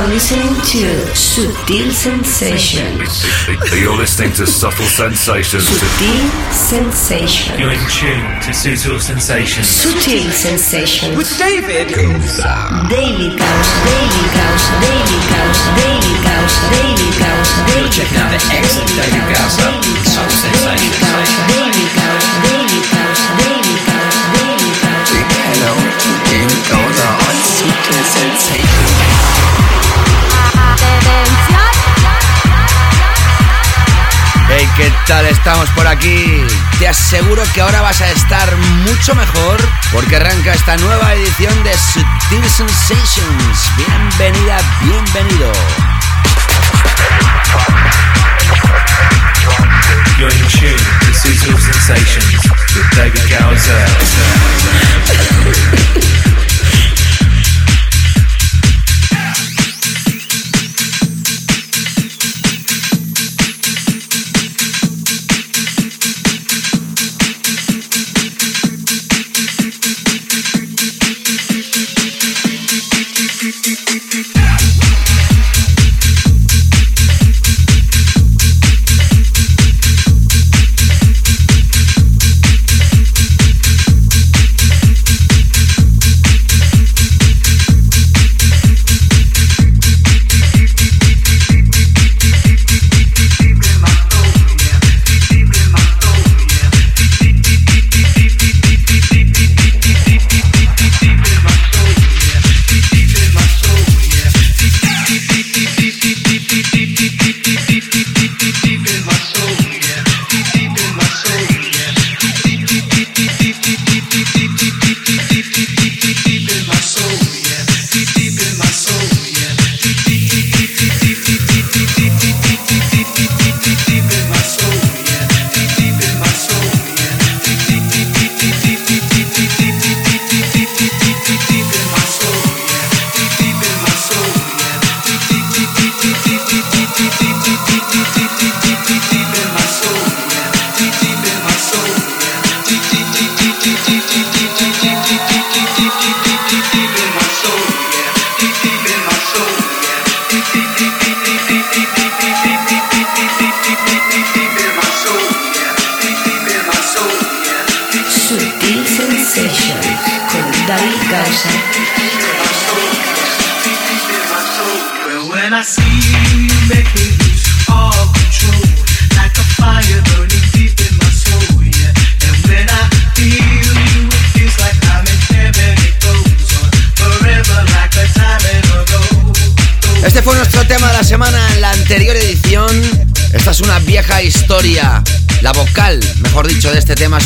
are listening to Sutil Sensations. You're listening to Subtle Sensations. Sutil Sensations. You're in tune to Sutil Sensations. Sutil Sensations. With David Daily Gausa. Daily Gausa. Daily Gausa. Daily Gausa. Daily Gausa. Daily You're checking out the excellent David Gausa. Subtle Sensations. Daily Gausa. Daily Gausa. Daily Gausa. Daily Gausa. Hello, David Gausa on Sutil Sensation. ¿Qué tal estamos por aquí? Te aseguro que ahora vas a estar mucho mejor porque arranca esta nueva edición de Sutil Sensations. Bienvenida, bienvenido.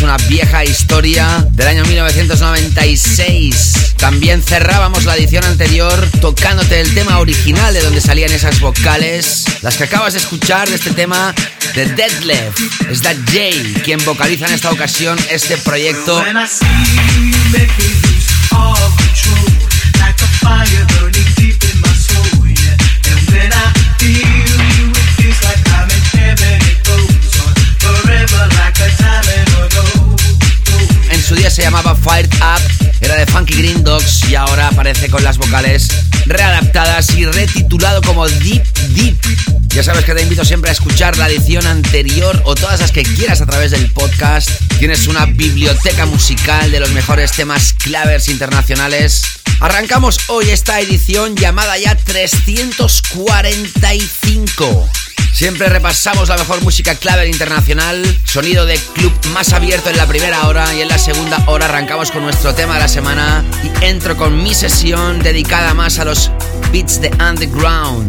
Una vieja historia del año 1996. También cerrábamos la edición anterior tocándote el tema original de donde salían esas vocales. Las que acabas de escuchar de este tema de Deadlift. Es That Jay quien vocaliza en esta ocasión este proyecto. Llamaba Fired Up, era de Funky Green Dogs y ahora aparece con las vocales readaptadas y retitulado como Deep Deep. Ya sabes que te invito siempre a escuchar la edición anterior o todas las que quieras a través del podcast. Tienes una biblioteca musical de los mejores temas clavers internacionales. Arrancamos hoy esta edición llamada ya 345. Siempre repasamos la mejor música clave internacional, sonido de club más abierto en la primera hora y en la segunda hora arrancamos con nuestro tema de la semana y entro con mi sesión dedicada más a los beats de underground.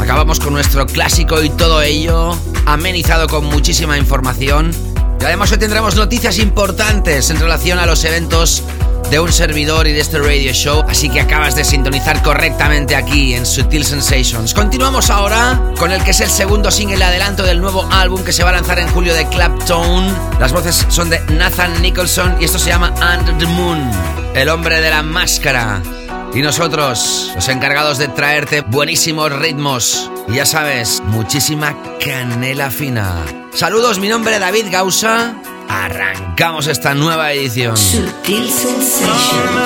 Acabamos con nuestro clásico y todo ello amenizado con muchísima información. Y además hoy tendremos noticias importantes en relación a los eventos de un servidor y de este radio show, así que acabas de sintonizar correctamente aquí en Sutil Sensations. Continuamos ahora con el que es el segundo single adelanto del nuevo álbum que se va a lanzar en julio de Clapton. Las voces son de Nathan Nicholson y esto se llama Under the Moon, el hombre de la máscara. Y nosotros, los encargados de traerte buenísimos ritmos. Y ya sabes, muchísima canela fina. Saludos, mi nombre es David Gausa. Arrancamos esta nueva edición. Sutil Sensations.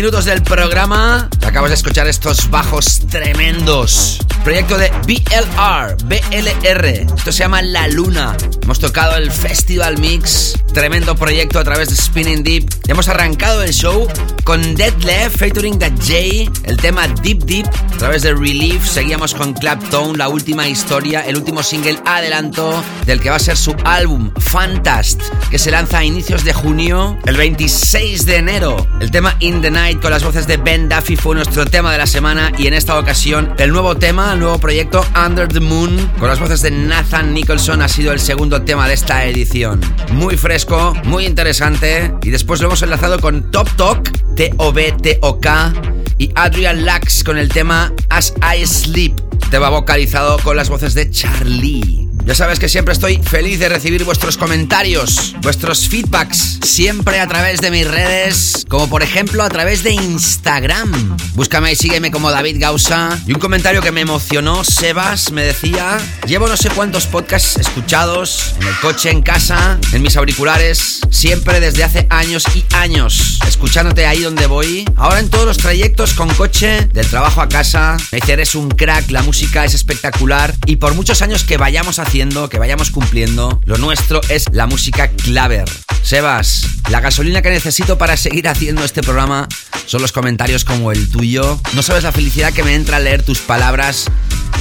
Minutos del programa. Acabas de escuchar estos bajos tremendos. Proyecto de BLR, BLR. Esto se llama La Luna. Hemos tocado el Festival Mix. Tremendo proyecto a través de Spinning Deep. hemos arrancado el show con Dead Left featuring The J. El tema Deep Deep a través de Relief. Seguíamos con Clapton, la última historia, el último single adelanto del que va a ser su álbum Fantast, que se lanza a inicios de junio, el 26 de enero. El tema In the Night con las voces de Ben Duffy fue nuestro tema de la semana y en esta ocasión el nuevo tema, el nuevo proyecto Under the Moon con las voces de Nathan Nicholson ha sido el segundo tema de esta edición. Muy fresco, muy interesante y después lo hemos enlazado con Top Talk, T-O-B-T-O-K y Adrian Lux con el tema As I Sleep, tema vocalizado con las voces de Charlie. Ya sabes que siempre estoy feliz de recibir vuestros comentarios, vuestros feedbacks, siempre a través de mis redes, como por ejemplo a través de Instagram. Búscame y sígueme como David Gausa. Y un comentario que me emocionó, Sebas me decía, llevo no sé cuántos podcasts escuchados, en el coche, en casa, en mis auriculares, siempre desde hace años y años, escuchándote ahí donde voy. Ahora en todos los trayectos con coche, del trabajo a casa, me dice, un crack, la música es espectacular y por muchos años que vayamos a que vayamos cumpliendo, lo nuestro es la música claver. Sebas, la gasolina que necesito para seguir haciendo este programa son los comentarios como el tuyo. No sabes la felicidad que me entra al leer tus palabras.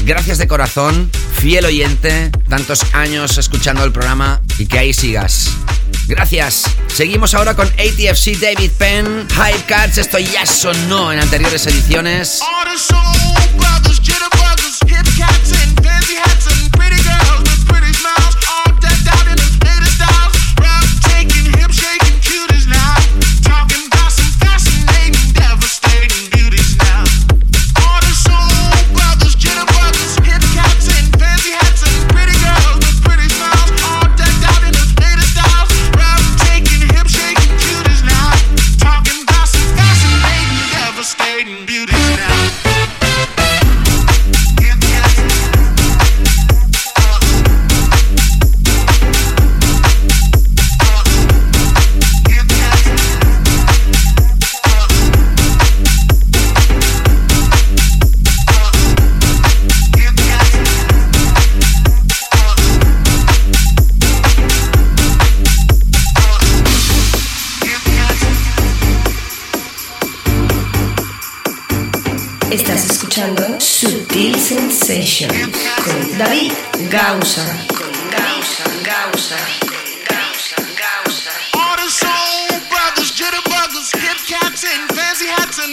Gracias de corazón, fiel oyente, tantos años escuchando el programa y que ahí sigas. Gracias. Seguimos ahora con ATFC David Penn, Hype Cats. Esto ya sonó en anteriores ediciones. All the soul brothers,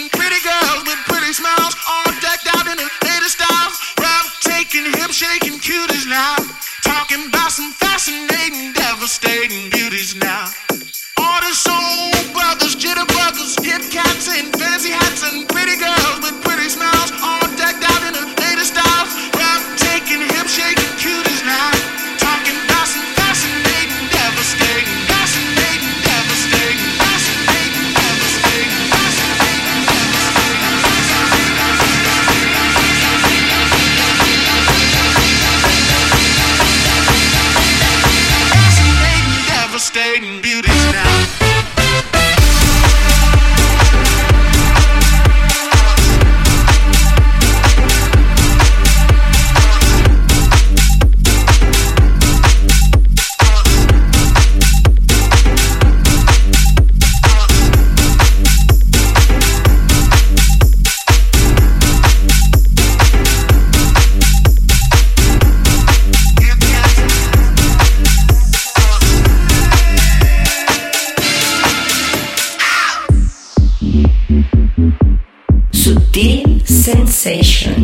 pretty girls with pretty smiles, all decked out in the latest styles. Rough taking, hip shaking cuties now. Talking about some fascinating, devastating beauties now. All the soul certain beauties now. A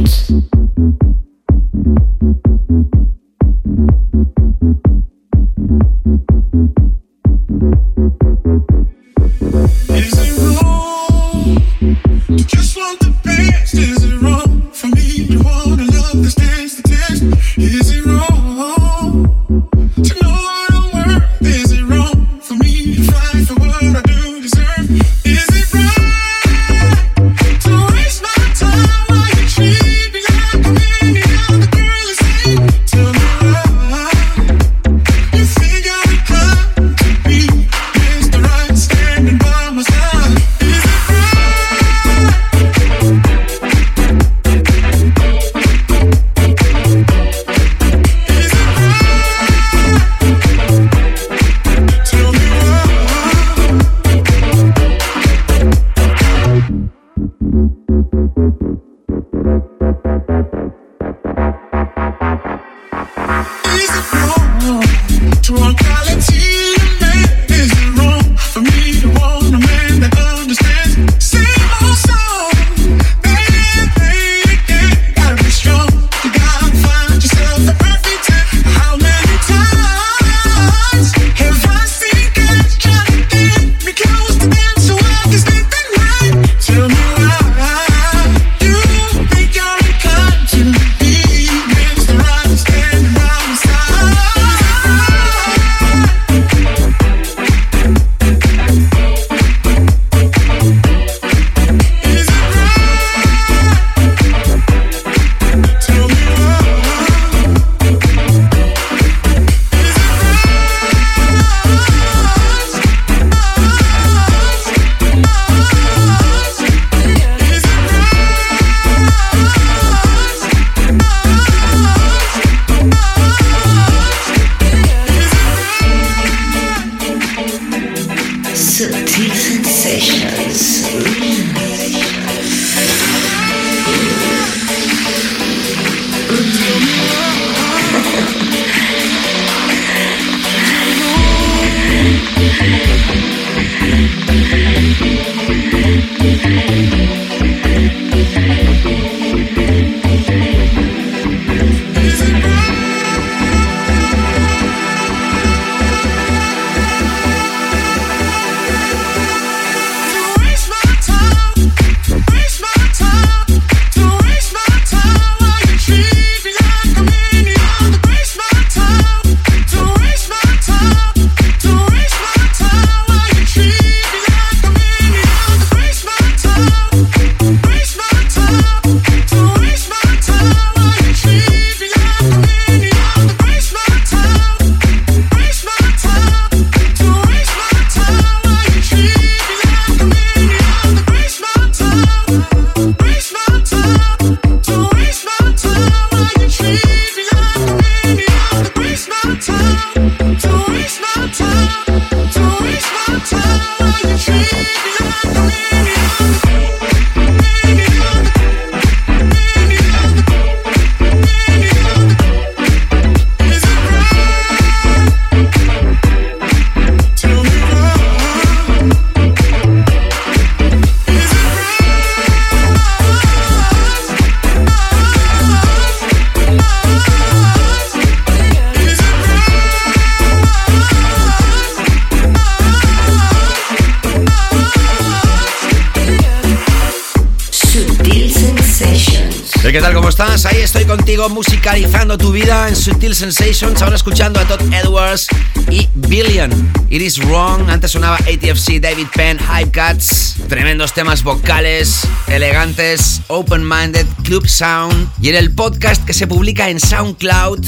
tu vida en Sutil Sensations. Ahora escuchando a Todd Edwards y Billion. It is wrong. Antes sonaba ATFC, David Penn, Hype Cats. Tremendos temas vocales, elegantes, open-minded, club sound. Y en el podcast que se publica en SoundCloud,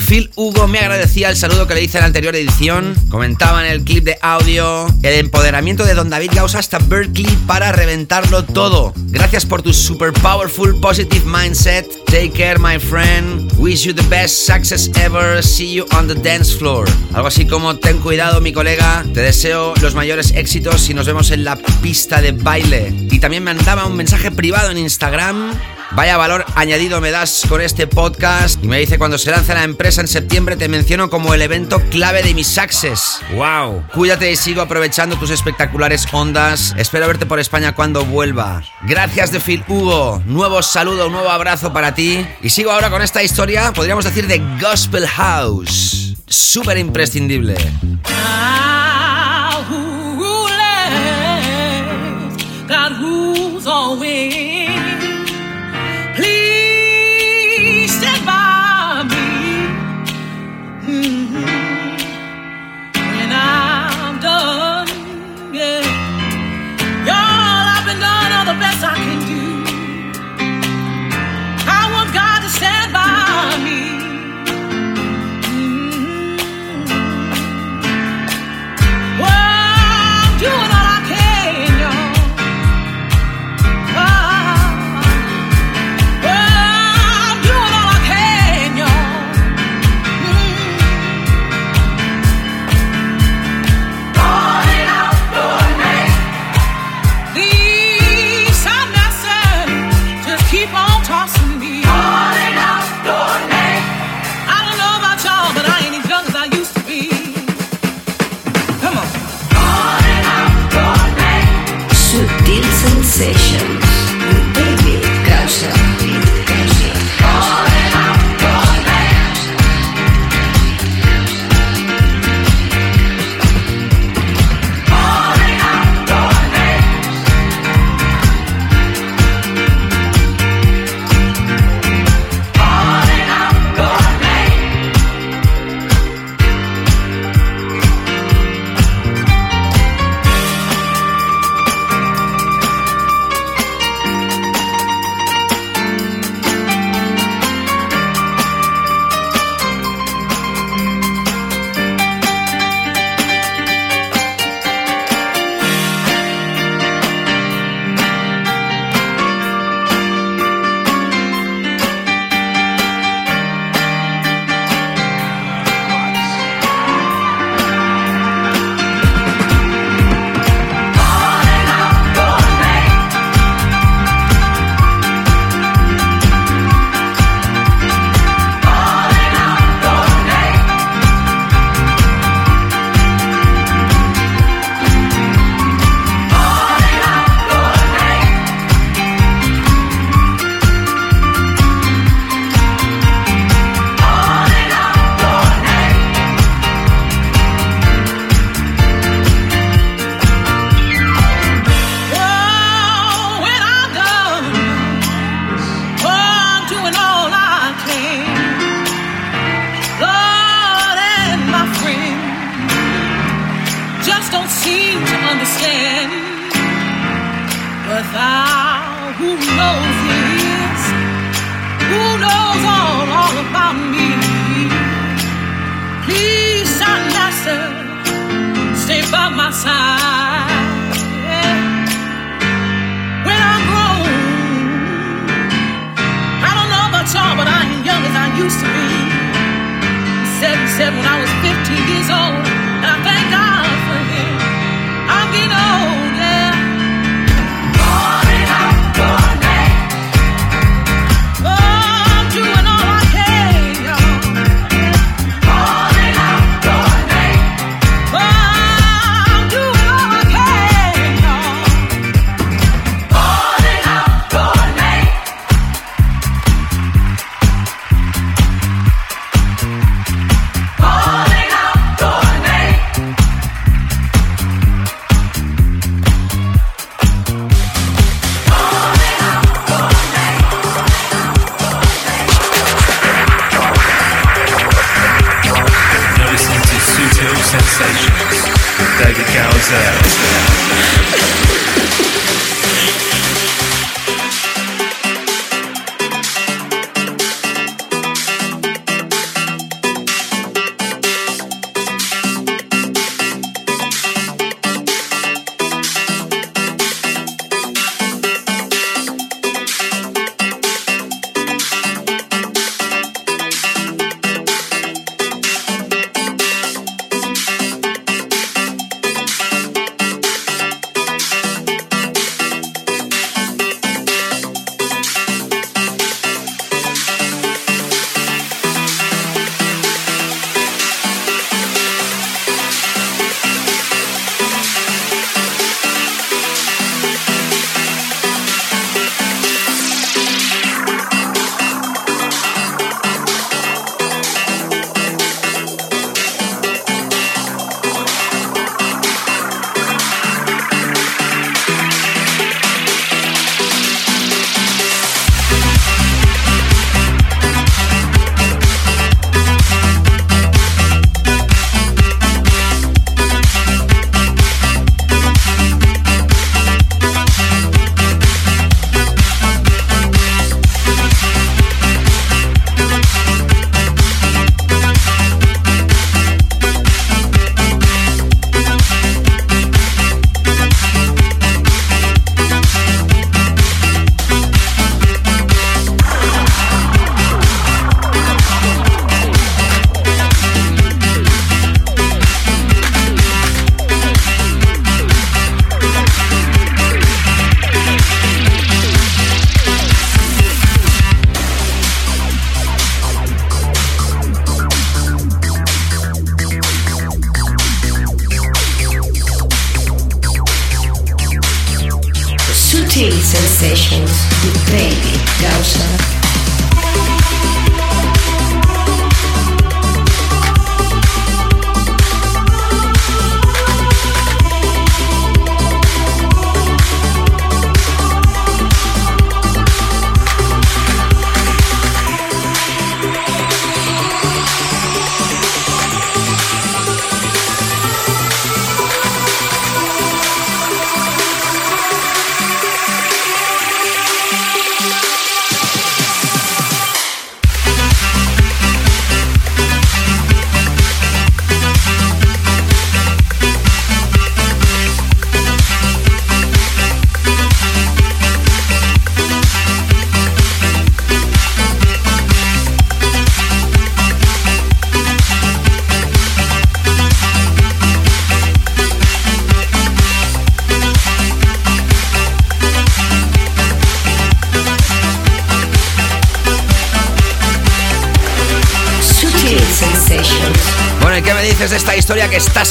Phil Hugo me agradecía el saludo que le hice en la anterior edición. Comentaba en el clip de audio el empoderamiento de Don David Gauss hasta Berkeley para reventarlo todo. Gracias por tu super powerful positive mindset. Take care, my friend. Wish you the best success ever. See you on the dance floor. Algo así como ten cuidado, mi colega. Te deseo los mayores éxitos y nos vemos en la pista de baile. Y también me mandaba un mensaje privado en Instagram Vaya valor añadido me das con este podcast. Y me dice, cuando se lanza la empresa en septiembre te menciono como el evento clave de mis axes. ¡Wow! Cuídate y sigo aprovechando tus espectaculares ondas. Espero verte por España cuando vuelva. Gracias de Phil Hugo. Nuevo saludo, nuevo abrazo para ti. Y sigo ahora con esta historia, podríamos decir, de Gospel House. Súper imprescindible.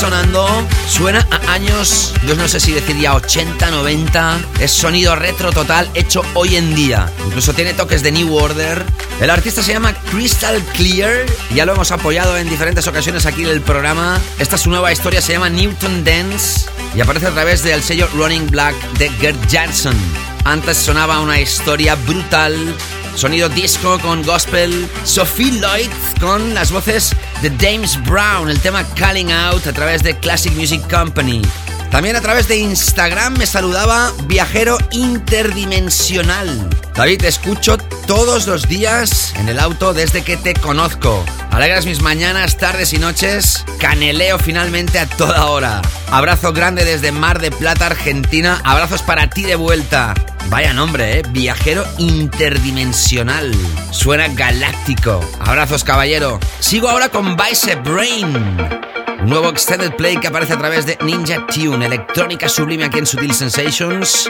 Sonando suena a años, yo no sé si decir ya 80, 90. Es sonido retro total hecho hoy en día. Incluso tiene toques de New Order. El artista se llama Crystal Clear. Ya lo hemos apoyado en diferentes ocasiones aquí en el programa. Esta es su nueva historia, se llama Newton Dance y aparece a través del sello Running Black de Gert Jansson. Antes sonaba una historia brutal sonido disco con gospel, Sophie Lloyd con las voces de James Brown, el tema Calling Out a través de Classic Music Company. También a través de Instagram me saludaba Viajero Interdimensional. David, te escucho todos los días en el auto desde que te conozco. Alegras mis mañanas, tardes y noches. Caneleo finalmente a toda hora. Abrazo grande desde Mar de Plata, Argentina. Abrazos para ti de vuelta. Vaya nombre, ¿eh? Viajero interdimensional. Suena galáctico. Abrazos, caballero. Sigo ahora con Bicep Brain. Nuevo extended play que aparece a través de Ninja Tune, electrónica sublime aquí en Sutil Sensations.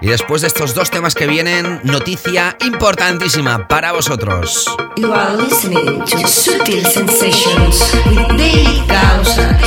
Y después de estos dos temas que vienen, noticia importantísima para vosotros. You are listening to Sutil Sensations with. Daily Causa.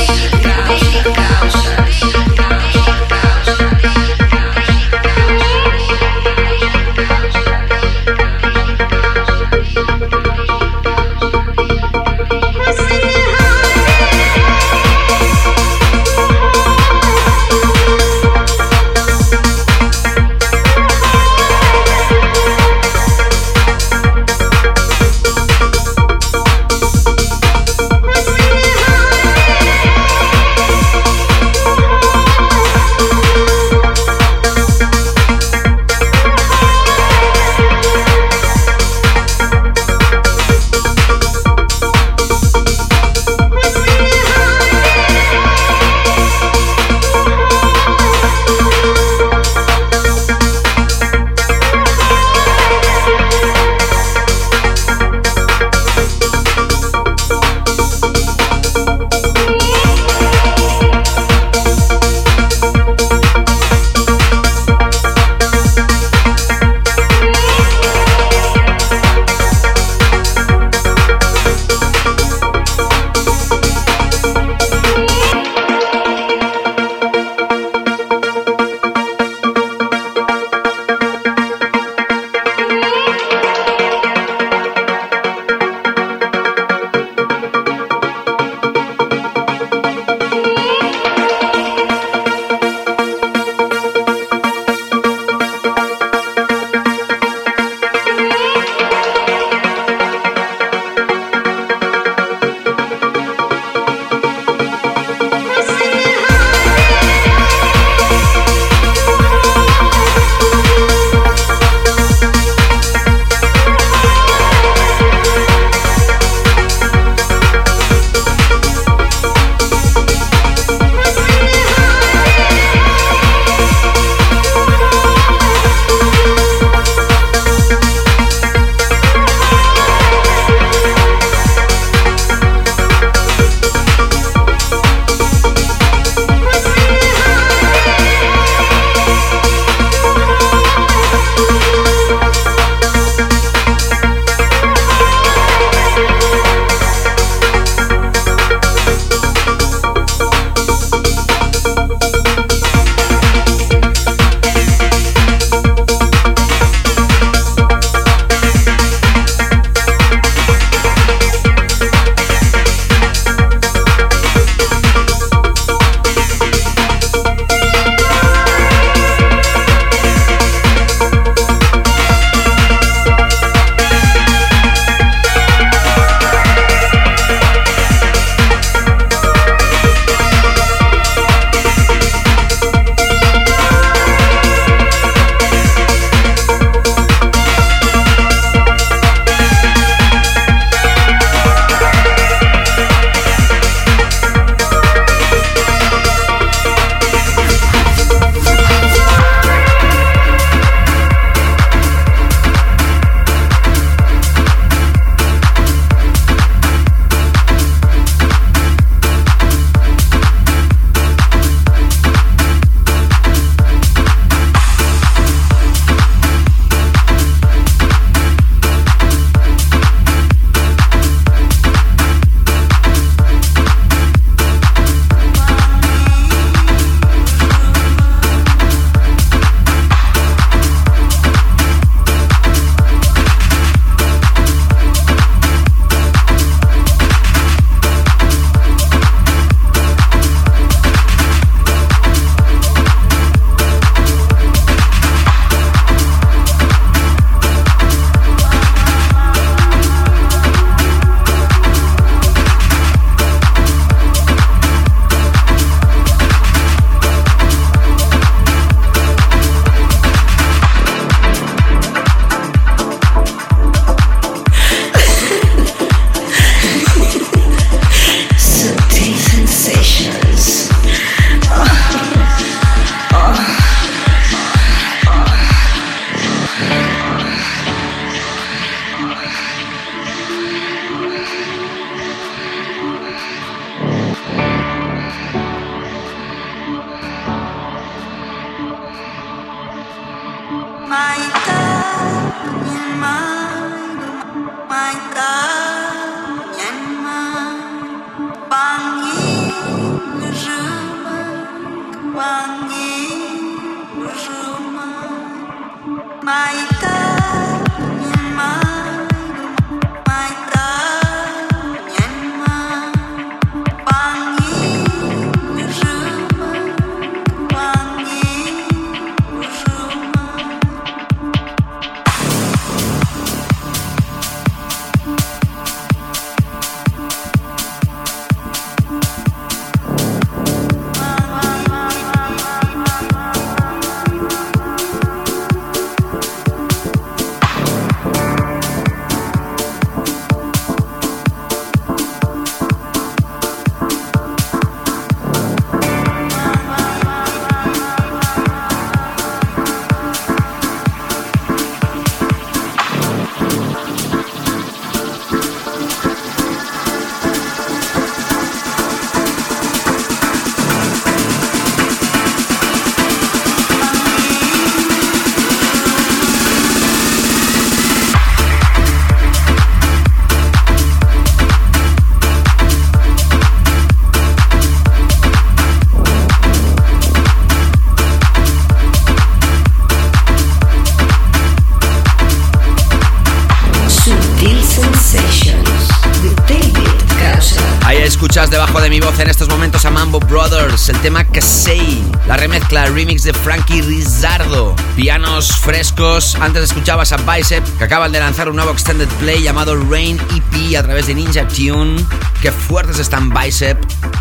Debajo de mi voz en estos momentos a Mambo Brothers, el tema Casey, la remezcla remix de Frankie Rizardo, pianos frescos. Antes escuchabas a Bicep, que acaban de lanzar un nuevo extended play llamado Rain EP a través de Ninja Tune. Qué fuertes están Bicep.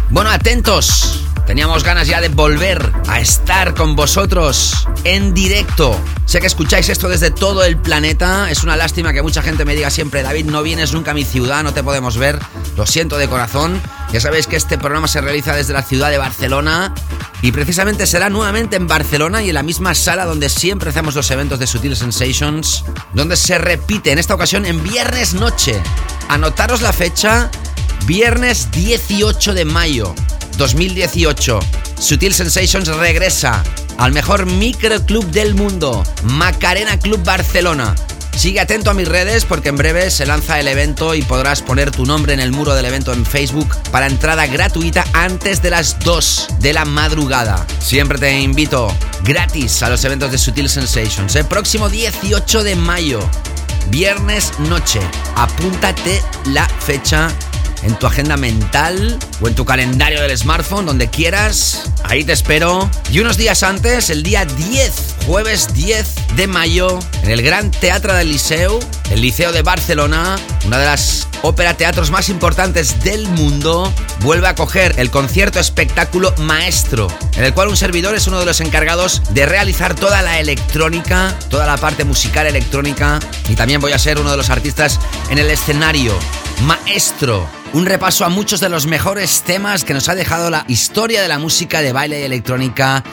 Bueno, atentos. Teníamos ganas ya de volver a estar con vosotros en directo. Sé que escucháis esto desde todo el planeta. Es una lástima que mucha gente me diga siempre, David, no vienes nunca a mi ciudad, no te podemos ver. Lo siento de corazón. Ya sabéis que este programa se realiza desde la ciudad de Barcelona. Y precisamente será nuevamente en Barcelona y en la misma sala donde siempre hacemos los eventos de Sutil Sensations, donde se repite en esta ocasión en viernes noche. Anotaros la fecha, viernes 18 de mayo. 2018. Sutil Sensations regresa al mejor microclub del mundo, Macarena Club Barcelona. Sigue atento a mis redes porque en breve se lanza el evento y podrás poner tu nombre en el muro del evento en Facebook para entrada gratuita antes de las 2 de la madrugada. Siempre te invito gratis a los eventos de Sutil Sensations. El próximo 18 de mayo, viernes noche. Apúntate la fecha en tu agenda mental o en tu calendario del smartphone, donde quieras. Ahí te espero. Y unos días antes, el día 10, jueves 10 de mayo, en el Gran Teatro del Liceu, el Liceo de Barcelona, una de las ópera teatros más importantes del mundo, vuelve a coger el concierto espectáculo Maestro, en el cual un servidor es uno de los encargados de realizar toda la electrónica, toda la parte musical electrónica, y también voy a ser uno de los artistas en el escenario. Maestro, un repaso a muchos de los mejores temas que nos ha dejado la historia de la música de baile electrónica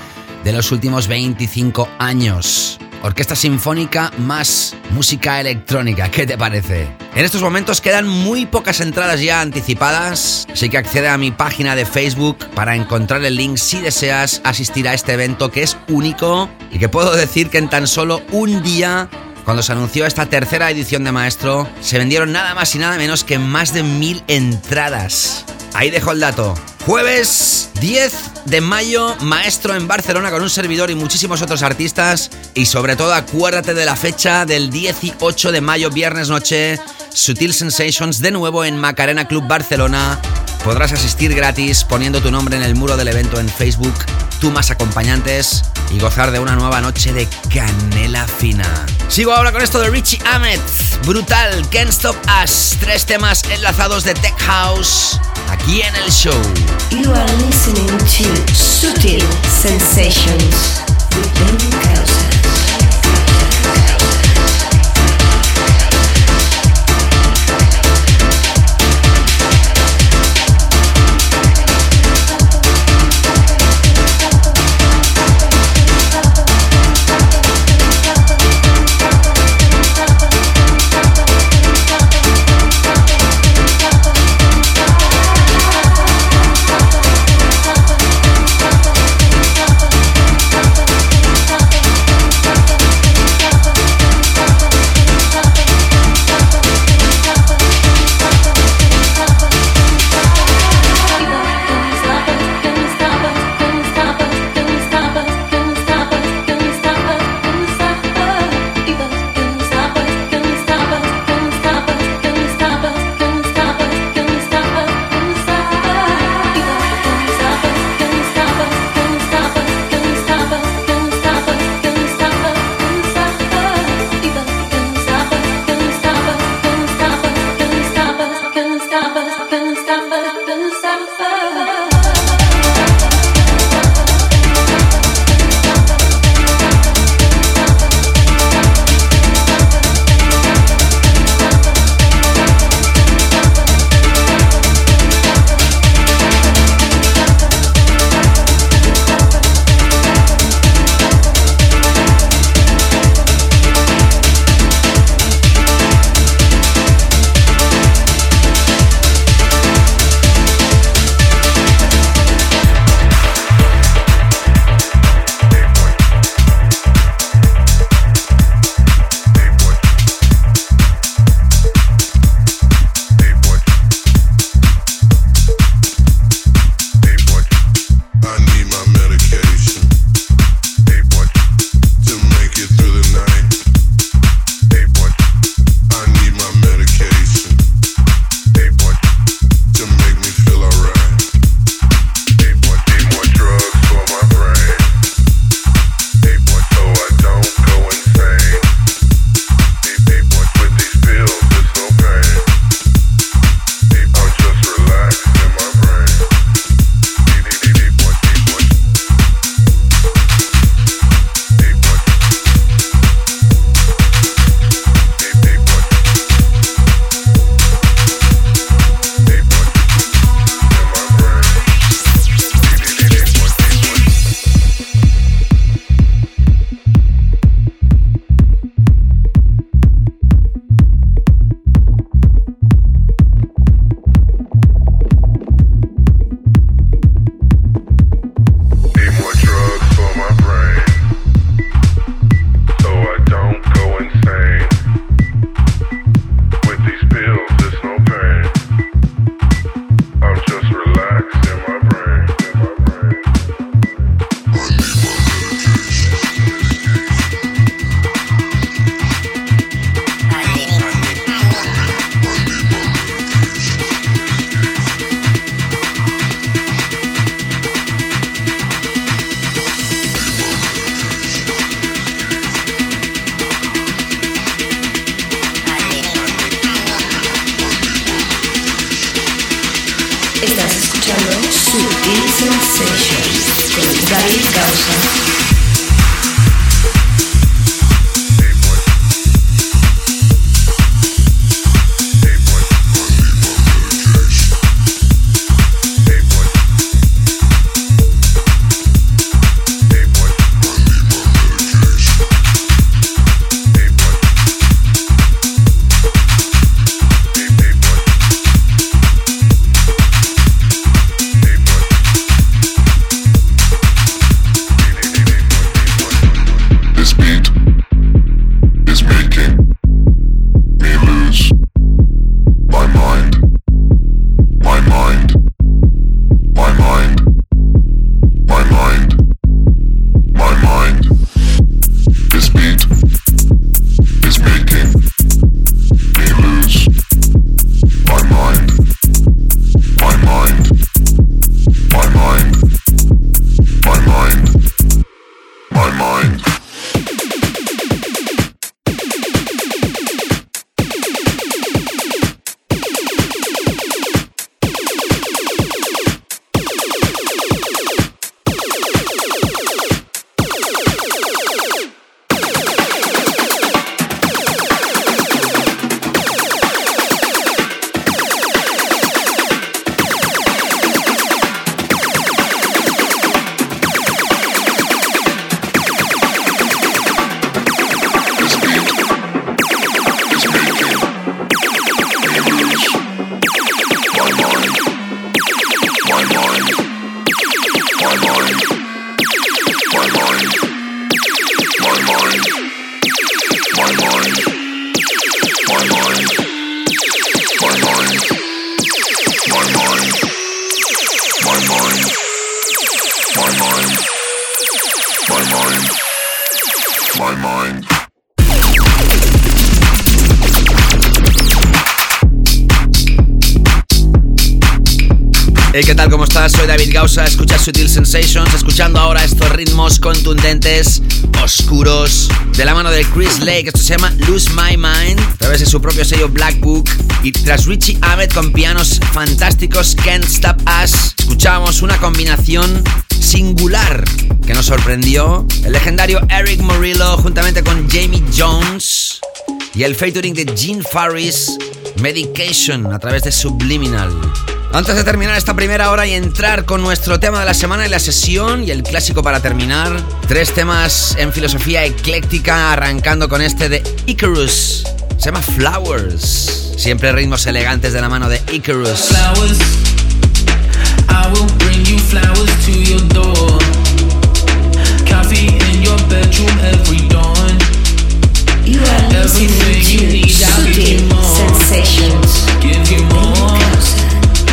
de los últimos 25 años. Orquesta Sinfónica más música electrónica, ¿qué te parece? En estos momentos quedan muy pocas entradas ya anticipadas, así que accede a mi página de Facebook para encontrar el link si deseas asistir a este evento que es único y que puedo decir que en tan solo un día cuando se anunció esta tercera edición de Maestro, se vendieron nada más y nada menos que más de mil entradas. Ahí dejo el dato. Jueves 10 de mayo, Maestro en Barcelona con un servidor y muchísimos otros artistas. Y sobre todo acuérdate de la fecha del 18 de mayo, viernes noche, Sutil Sensations de nuevo en Macarena Club Barcelona. Podrás asistir gratis poniendo tu nombre en el muro del evento en Facebook, tú más acompañantes y gozar de una nueva noche de canela fina. Sigo ahora con esto de Richie Ahmed, brutal, Can't Stop Us, tres temas enlazados de Tech House aquí en el show. You are listening to Sutil Sensations with contundentes, oscuros, de la mano de Chris Lake. Esto se llama Lose My Mind, a través de su propio sello Black Book. Y tras Richie Ahmed con pianos fantásticos, Can't Stop Us, escuchábamos una combinación singular que nos sorprendió. El legendario Eric Morillo juntamente con Jamie Jones y el featuring de Gene Farris, Medication, a través de Subliminal. Antes de terminar esta primera hora y entrar con nuestro tema de la semana y la sesión y el clásico para terminar, tres temas en filosofía ecléctica, arrancando con este de Icarus. Se llama Flowers. Siempre ritmos elegantes de la mano de Icarus. Flowers. I will bring you flowers to your door. Coffee in your bedroom every dawn. You are listening to Sutil Sensations. Give you more. running away from my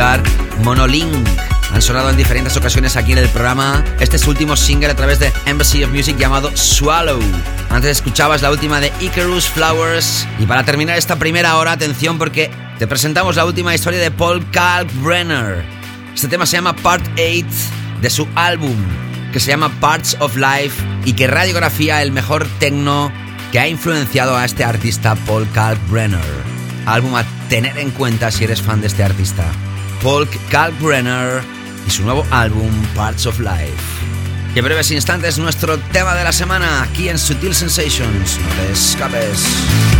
escuchar, Monolink. Han sonado en diferentes ocasiones aquí en el programa. Este es su último single a través de Embassy of Music llamado Swallow. Antes escuchabas la última de Icarus Flowers. Y para terminar esta primera hora, atención porque te presentamos la última historia de Paul Kalkbrenner. Este tema se llama Part 8 de su álbum, que se llama Parts of Life y que radiografía el mejor techno que ha influenciado a este artista Paul Kalkbrenner. Álbum a tener en cuenta si eres fan de este artista. Paul Kalkbrenner y su nuevo álbum Parts of Life. Y en breves instantes nuestro tema de la semana aquí en Sutil Sensations. No te escapes.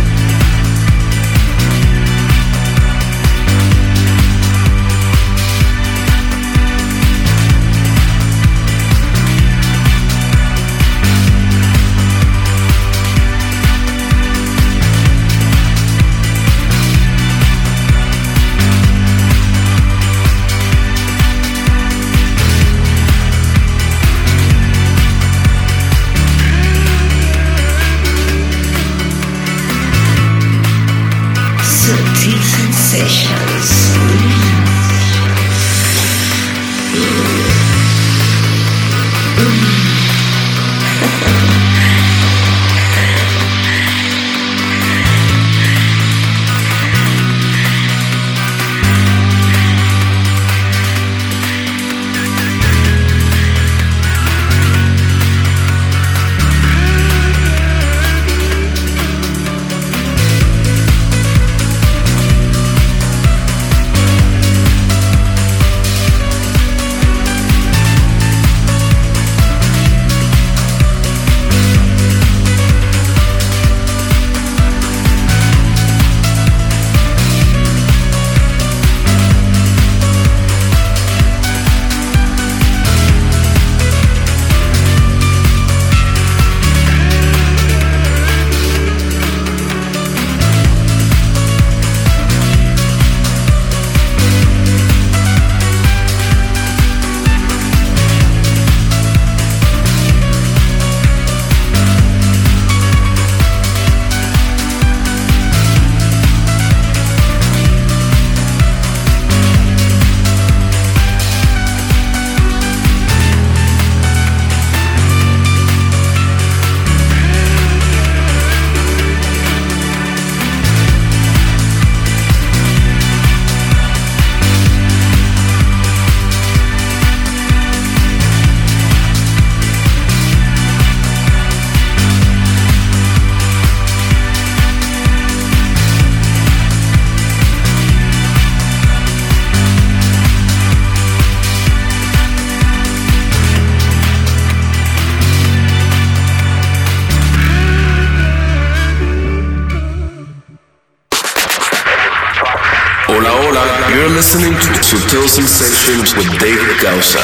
With David Gausa.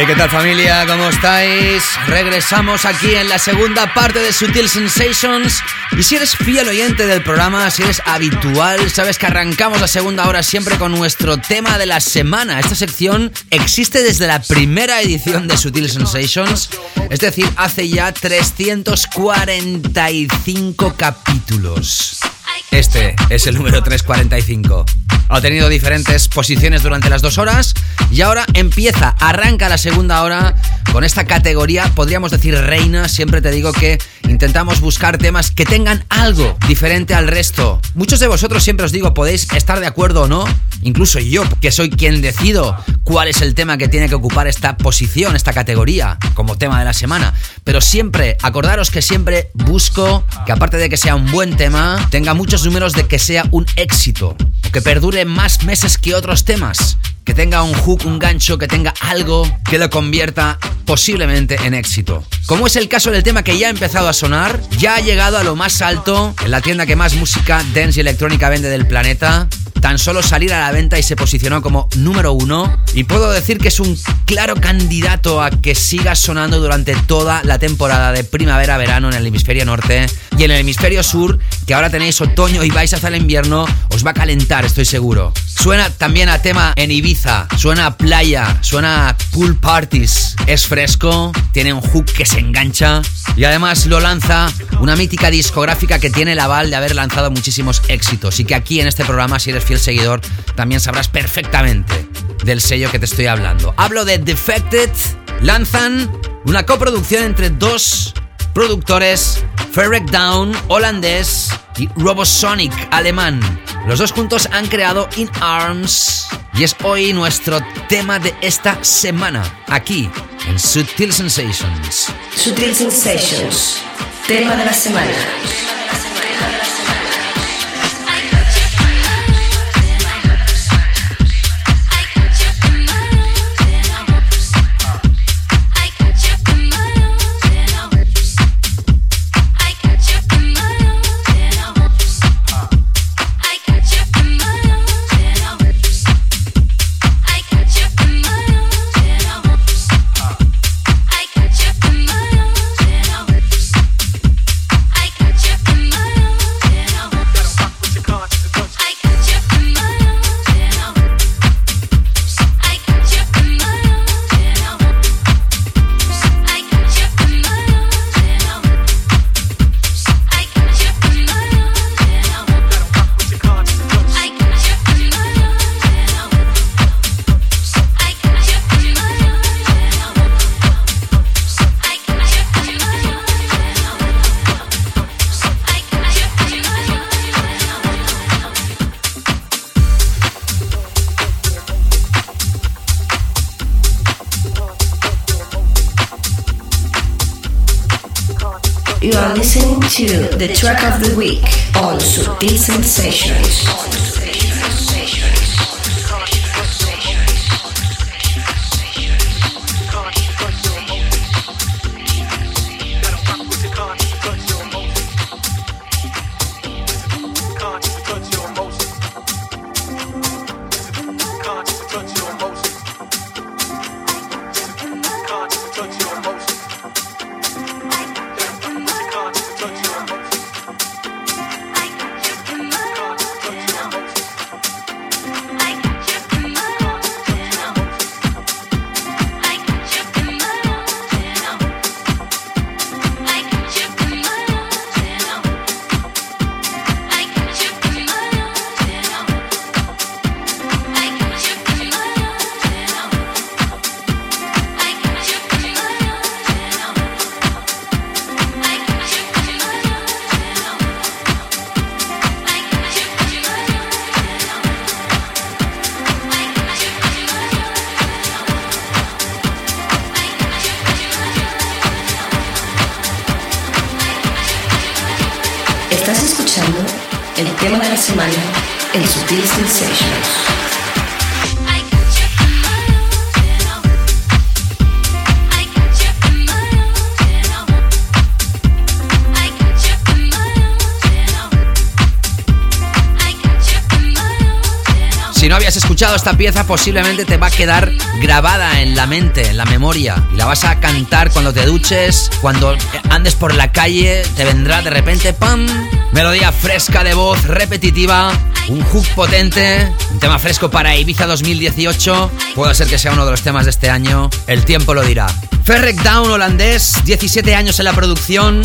Hey, ¿qué tal familia? ¿Cómo estáis? Regresamos aquí en la segunda parte de Sutil Sensations. Y si eres fiel oyente del programa, si eres habitual, sabes que arrancamos la segunda hora siempre con nuestro tema de la semana. Esta sección existe desde la primera edición de Sutil Sensations, es decir, hace ya 345 capítulos. Este es el número 345. Ha tenido diferentes posiciones durante las dos horas y ahora empieza, arranca la segunda hora con esta categoría, podríamos decir reina. Siempre te digo que intentamos buscar temas que tengan algo diferente al resto. Muchos de vosotros siempre os digo, podéis estar de acuerdo o no, incluso yo, que soy quien decido cuál es el tema que tiene que ocupar esta posición, esta categoría, como tema de la semana. Pero siempre, acordaros que siempre busco que aparte de que sea un buen tema, tenga muchos números de que sea un éxito, que perdure más meses que otros temas, que tenga un hook, un gancho, que tenga algo que lo convierta posiblemente en éxito. Como es el caso del tema que ya ha empezado a sonar, ya ha llegado a lo más alto en la tienda que más música dance y electrónica vende del planeta. Tan solo salir a la venta y se posicionó como número uno. Y puedo decir que es un claro candidato a que siga sonando durante toda la temporada de primavera-verano en el hemisferio norte y en el hemisferio sur, que ahora tenéis otoño y vais hacia el invierno, os va a calentar, estoy seguro. Suena también a tema en Ibiza, suena a playa, suena a pool parties. Es fresco, tiene un hook que se engancha y además lo lanza una mítica discográfica que tiene el aval de haber lanzado muchísimos éxitos y que aquí en este programa, si eres fiel seguidor, también sabrás perfectamente del sello que te estoy hablando. Hablo de Defected, lanzan una coproducción entre dos productores, Ferrek Down, holandés, y Robosonic, alemán. Los dos juntos han creado In Arms y es hoy nuestro tema de esta semana, aquí en Sutil Sensations. Sutil Sensations. Tema de la semana. The week on Sensations. Esta pieza, posiblemente te va a quedar grabada en la mente, en la memoria. Y la vas a cantar cuando te duches, cuando andes por la calle, te vendrá de repente, ¡pam! Melodía fresca de voz, repetitiva, un hook potente, un tema fresco para Ibiza 2018. Puede ser que sea uno de los temas de este año, el tiempo lo dirá. Ferrek Down holandés, 17 años en la producción,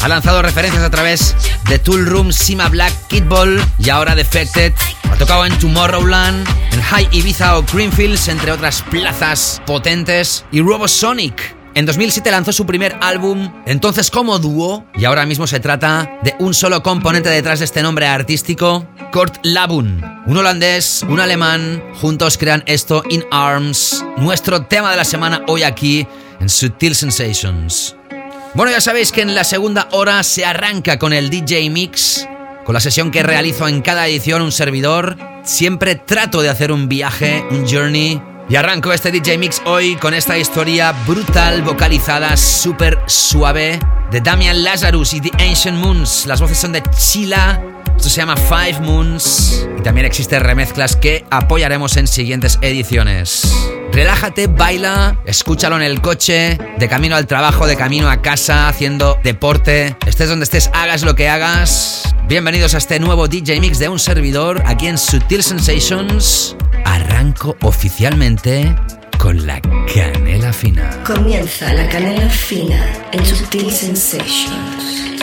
ha lanzado referencias a través de Tool Room, Sima Black, Kidball y ahora Defected. Ha tocado en Tomorrowland, High Ibiza o Greenfields, entre otras plazas potentes. Y Robosonic. En 2007 lanzó su primer álbum, entonces como dúo, y ahora mismo se trata de un solo componente detrás de este nombre artístico, Kurt Labun. Un holandés, un alemán, juntos crean esto In Arms, nuestro tema de la semana hoy aquí en Sutil Sensations. Bueno, ya sabéis que en la segunda hora se arranca con el DJ Mix, con la sesión que realizo en cada edición un servidor. Siempre trato de hacer un viaje, un journey. Y arranco este DJ Mix hoy con esta historia brutal, vocalizada, súper suave, de Damian Lazarus y The Ancient Moons. Las voces son de Chila. Esto se llama Five Moons. Y también existen remezclas que apoyaremos en siguientes ediciones. Relájate, baila, escúchalo en el coche, de camino al trabajo, de camino a casa, haciendo deporte. Estés donde estés, hagas lo que hagas. Bienvenidos a este nuevo DJ Mix de un servidor aquí en Sutil Sensations. Arranco oficialmente con la canela fina. Comienza la canela fina en Sutil Sensations.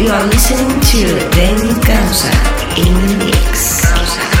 You are listening to Danny Causa in the mix.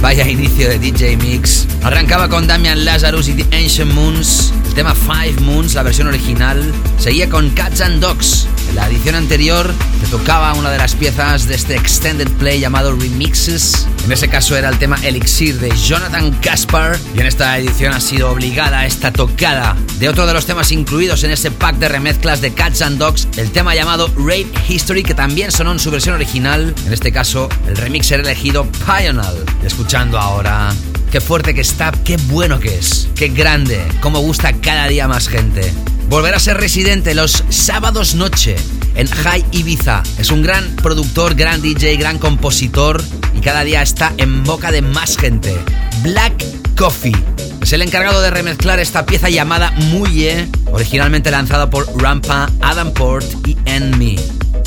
Vaya inicio de DJ Mix. Arrancaba con Damian Lazarus y The Ancient Moons, el tema Five Moons, la versión original. Seguía con Cats and Dogs. En la edición anterior te tocaba una de las piezas de este extended play llamado Remixes. En ese caso era el tema Elixir de Jonathan Caspar. Y en esta edición ha sido obligada esta tocada de otro de los temas incluidos en ese pack de remezclas de Cats and Dogs, el tema llamado Rape History, que también sonó en su versión original. En este caso, el remixer elegido Pioneer. Escuchando ahora Qué fuerte que está, qué bueno que es, qué grande, cómo gusta cada día más gente. Volver a ser residente los sábados noche en High Ibiza. Es un gran productor, gran DJ, gran compositor y cada día está en boca de más gente. Black Coffee. Es el encargado de remezclar esta pieza llamada Muye, originalmente lanzada por Rampa, Adam Port y Me.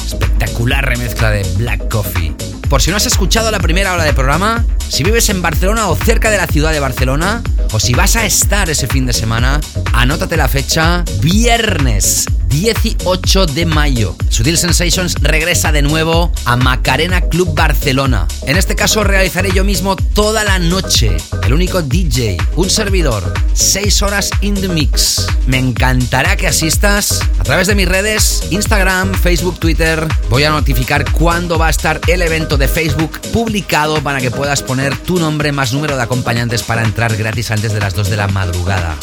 Espectacular remezcla de Black Coffee. Por si no has escuchado la primera hora de programa, si vives en Barcelona o cerca de la ciudad de Barcelona, o si vas a estar ese fin de semana, anótate la fecha viernes 18 de mayo. Sutil Sensations regresa de nuevo a Macarena Club Barcelona. En este caso realizaré yo mismo toda la noche. El único DJ, un servidor, 6 horas in the mix. Me encantará que asistas a través de mis redes, Instagram, Facebook, Twitter. Voy a notificar cuándo va a estar el evento de Facebook publicado para que puedas poner tu nombre más número de acompañantes para entrar gratis antes de las 2 de la madrugada.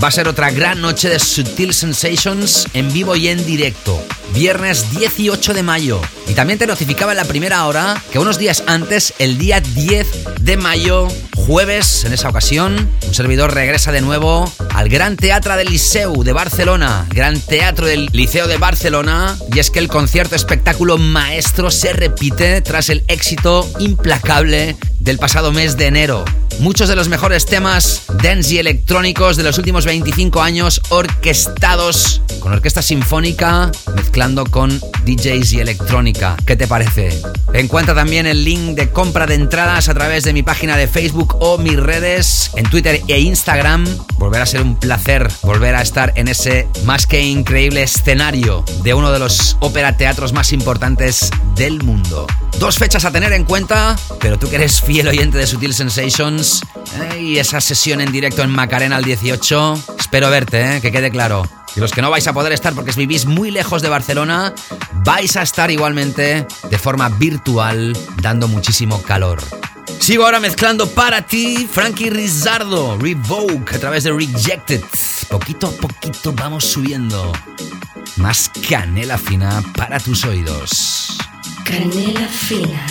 Va a ser otra gran noche de Sutil Sensations en vivo y en directo. Viernes 18 de mayo. Y también te notificaba en la primera hora que unos días antes, el día 10 de mayo, jueves, en esa ocasión, un servidor regresa de nuevo al Gran Teatro del Liceu de Barcelona. Gran Teatro del Liceo de Barcelona. Y es que el concierto espectáculo maestro se repite tras el éxito implacable del pasado mes de enero. Muchos de los mejores temas dance y electrónicos de los últimos 25 años orquestados con orquesta sinfónica mezclando con DJs y electrónica. ¿Qué te parece? Encuentra también el link de compra de entradas a través de mi página de Facebook o mis redes en Twitter e Instagram. Volverá a ser un placer volver a estar en ese más que increíble escenario de uno de los ópera teatros más importantes del mundo. Dos fechas a tener en cuenta, pero tú que eres fiel oyente de Sutil Sensations y esa sesión en directo en Macarena al 18, espero verte, eh, que quede claro. Y los que no vais a poder estar porque vivís muy lejos de Barcelona, vais a estar igualmente de forma virtual, dando muchísimo calor. Sigo ahora mezclando para ti Frankie Rizardo, Revoke a través de Rejected. Poquito a poquito vamos subiendo. Más canela fina para tus oídos. Canela Fina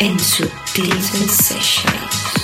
en Sutil Sensations.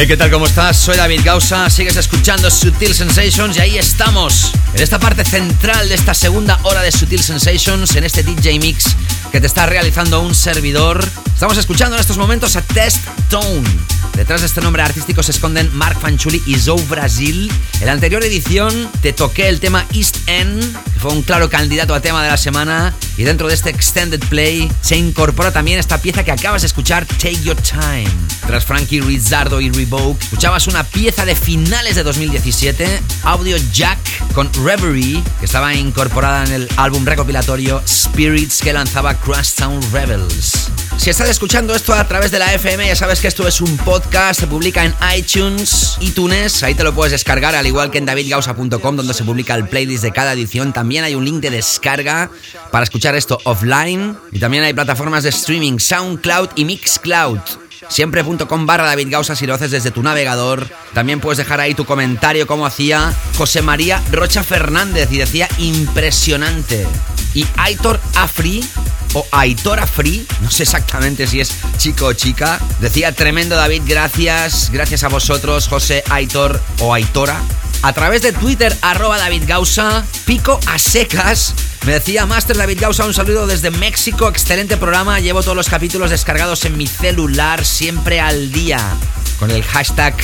Hey, ¿qué tal? ¿Cómo estás? Soy David Gausa, sigues escuchando Sutil Sensations y ahí estamos, en esta parte central de esta segunda hora de Sutil Sensations, en este DJ Mix que te está realizando un servidor. Estamos escuchando en estos momentos a Test Tone. Detrás de este nombre artístico se esconden Mark Fanchuli y Zoe Brasil. En la anterior edición te toqué el tema East End, que fue un claro candidato a tema de la semana. Y dentro de este extended play se incorpora también esta pieza que acabas de escuchar, Take Your Time. Tras Frankie Rizzardo y Revoke, escuchabas una pieza de finales de 2017, Audio Jack con Reverie, que estaba incorporada en el álbum recopilatorio Spirits que lanzaba Crosstown Rebels. Si estás escuchando esto a través de la FM, ya sabes que esto es un podcast, se publica en iTunes, iTunes, ahí te lo puedes descargar, al igual que en davidgausa.com, donde se publica el playlist de cada edición. También hay un link de descarga para escuchar esto offline. Y también hay plataformas de streaming, SoundCloud y Mixcloud. Siempre.com barra David Gausa si lo haces desde tu navegador. También puedes dejar ahí tu comentario como hacía José María Rocha Fernández y decía impresionante. Y Aitor Afri o Aitora Free, no sé exactamente si es chico o chica. Decía tremendo David, gracias, gracias a vosotros, José, Aitor o Aitora. A través de Twitter, arroba David Gausa, pico a secas. Me decía Master David Gausa, un saludo desde México, excelente programa, llevo todos los capítulos descargados en mi celular, siempre al día, con el hashtag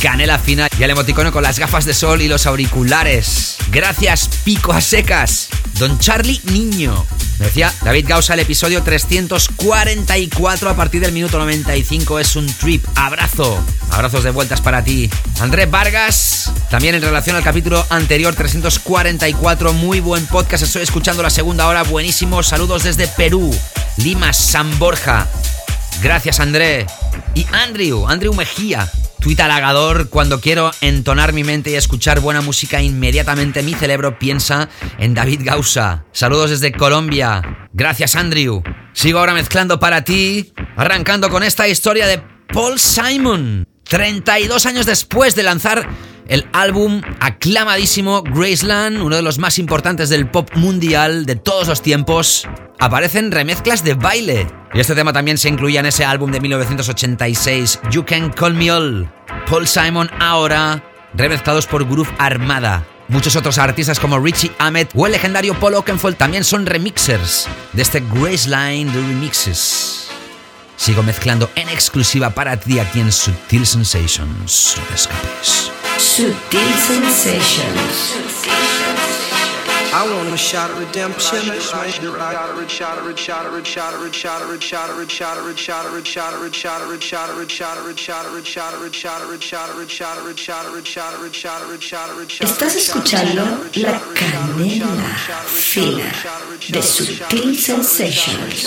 canela fina y el emoticono con las gafas de sol y los auriculares. Gracias, pico a secas. Don Charlie Niño. Me decía David Gausa, el episodio 344 a partir del minuto 95 es un trip. Abrazo. Abrazos de vueltas para ti. Andrés Vargas, también en relación al capítulo anterior 344, muy buen podcast. Estoy escuchando la segunda hora, buenísimo. Saludos desde Perú, Lima, San Borja. Gracias, André. Y Andrew, Andrew Mejía. Tweet halagador, cuando quiero entonar mi mente y escuchar buena música, inmediatamente mi cerebro piensa en David Gausa. Saludos desde Colombia. Gracias, Andrew. Sigo ahora mezclando para ti, arrancando con esta historia de Paul Simon. 32 años después de lanzar el álbum aclamadísimo Graceland, uno de los más importantes del pop mundial de todos los tiempos, aparecen remezclas de baile. Y este tema también se incluía en ese álbum de 1986, You Can Call Me All. Paul Simon ahora, remezclados por Groove Armada. Muchos otros artistas como Richie Ahmed o el legendario Paul Oakenfold también son remixers de este Graceline de remixes. Sigo mezclando en exclusiva para ti aquí en Sutil Sensations. No te escapes. Sutil Sensations. I want a shot of redemption. Estás escuchando la canela fina de Sutil Sensations.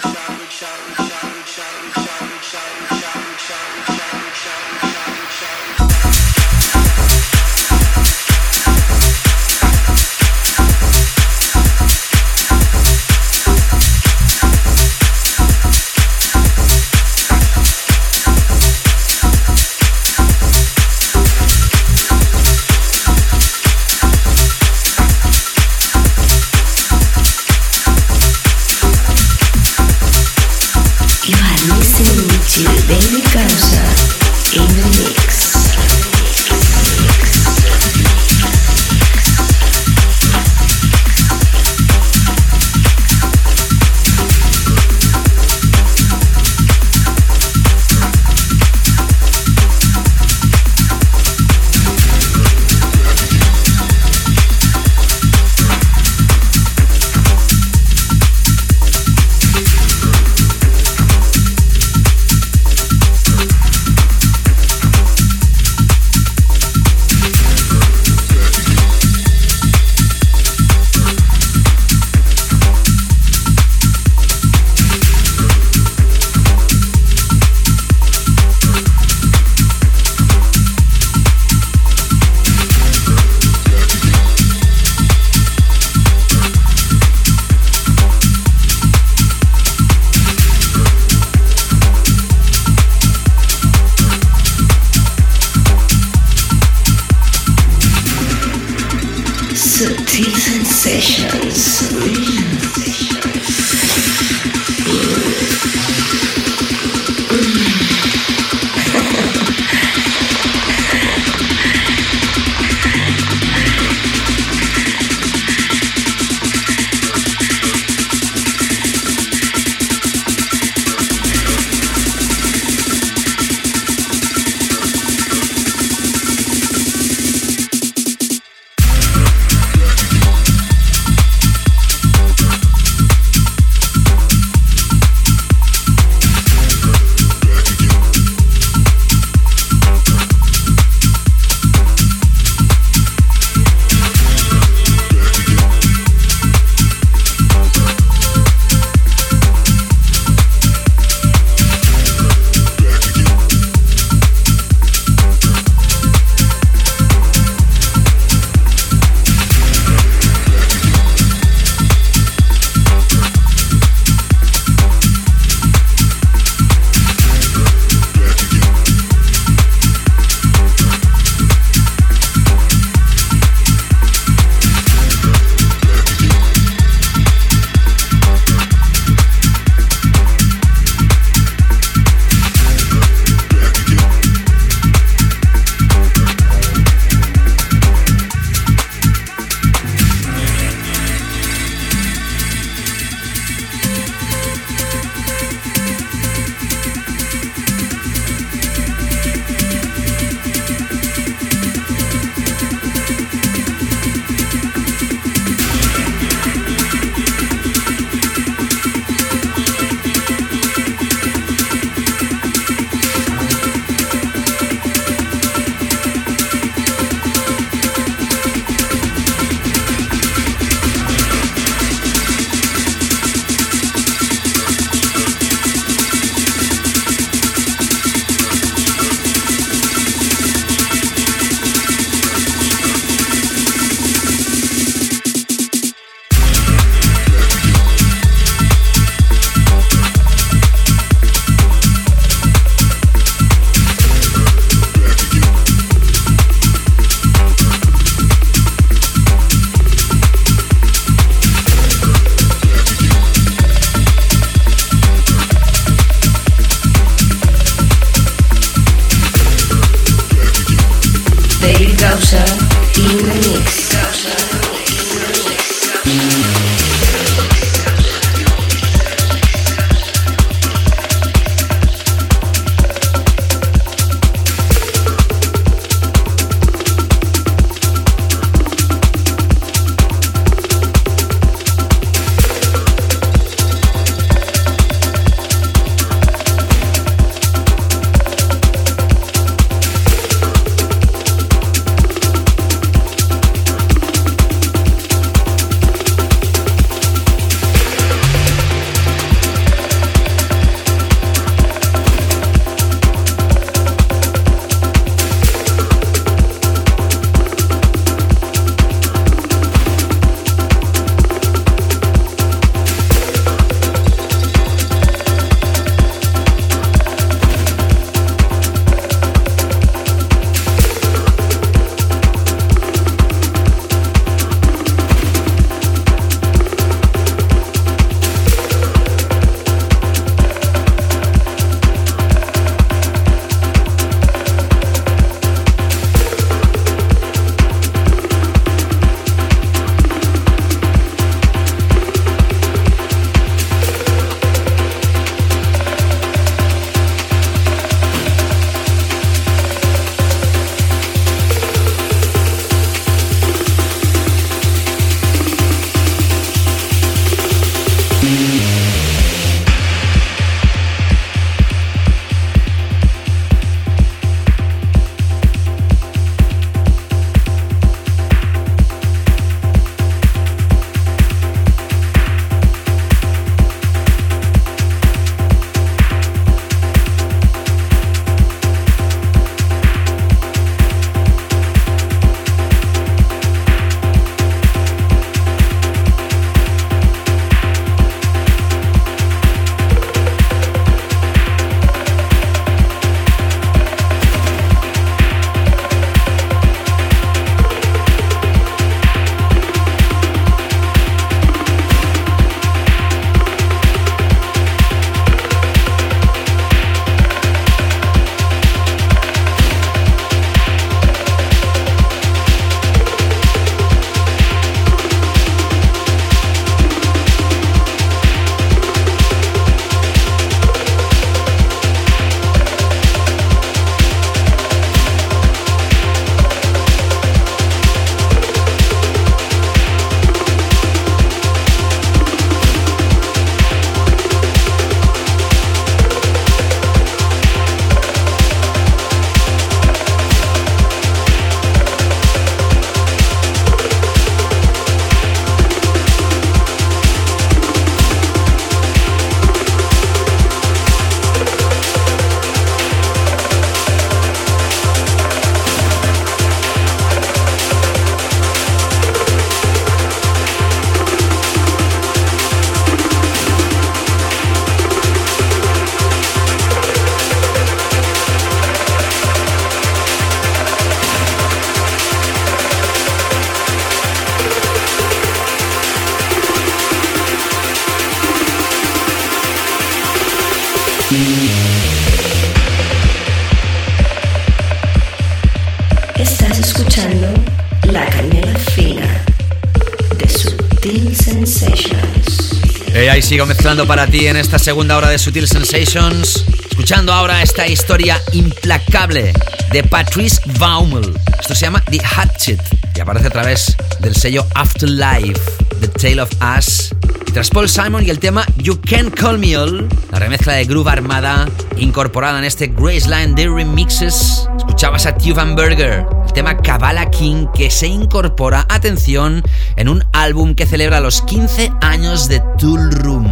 sigo mezclando para ti en esta segunda hora de Sutil Sensations. Escuchando ahora esta historia implacable de Patrice Baumel. Esto se llama The Hatchet y aparece a través del sello Afterlife, The Tale of Us. Y tras Paul Simon y el tema You Can Call Me All, la remezcla de Groove Armada incorporada en este Graceland de remixes, escuchabas a Tuvan Burger, el tema Kabbalah King que se incorpora, atención, en un álbum que celebra los 15 años de Tool Room.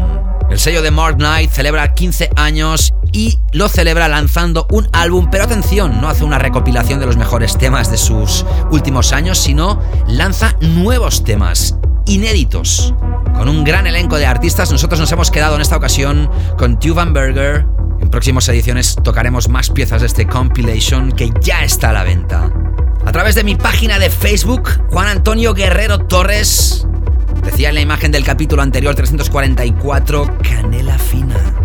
El sello de Mark Knight celebra 15 años y lo celebra lanzando un álbum, pero atención, no hace una recopilación de los mejores temas de sus últimos años, sino lanza nuevos temas inéditos. Con un gran elenco de artistas, nosotros nos hemos quedado en esta ocasión con Tuvan Burger. En próximas ediciones tocaremos más piezas de este compilation que ya está a la venta. A través de mi página de Facebook, Juan Antonio Guerrero Torres Decía en la imagen del capítulo anterior 344, Canela Fina.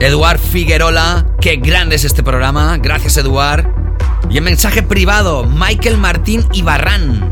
Eduard Figuerola, qué grande es este programa, gracias Eduard. Y en mensaje privado, Michael Martín Ibarrán.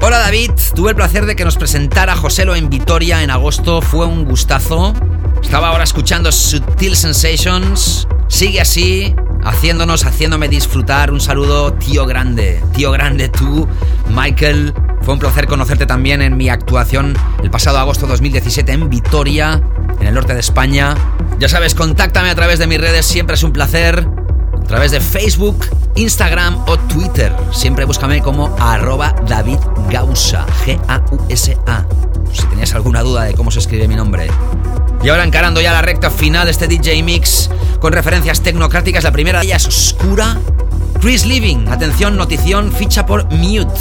Hola David, tuve el placer de que nos presentara Joselo en Vitoria en agosto, fue un gustazo. Estaba ahora escuchando Sutil Sensations. Sigue así, haciéndonos, haciéndome disfrutar. Un saludo, tío grande. Grande tú, Michael. Fue un placer conocerte también en mi actuación el pasado agosto 2017 en Vitoria, en el norte de España. Ya sabes, contáctame a través de mis redes, siempre es un placer. A través de Facebook, Instagram o Twitter. Siempre búscame como arroba David Gausa, G-A-U-S-A. Si tenías alguna duda de cómo se escribe mi nombre. Y ahora encarando ya la recta final de este DJ Mix con referencias tecnocráticas. La primera de ellas oscura. Chris Living, atención, notición, ficha por Mute.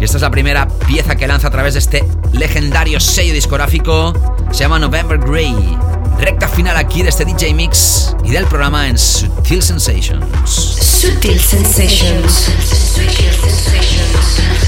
Y esta es la primera pieza que lanza a través de este legendario sello discográfico. Se llama November Grey. Recta final aquí de este DJ Mix y del programa en Sutil Sensations. Sutil Sensations. Sutil Sensations.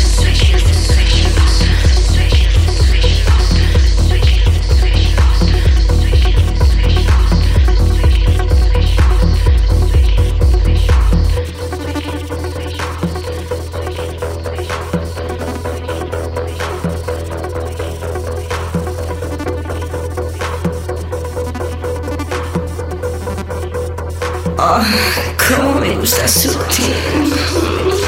Oh, cómo me gusta sutil. Mm,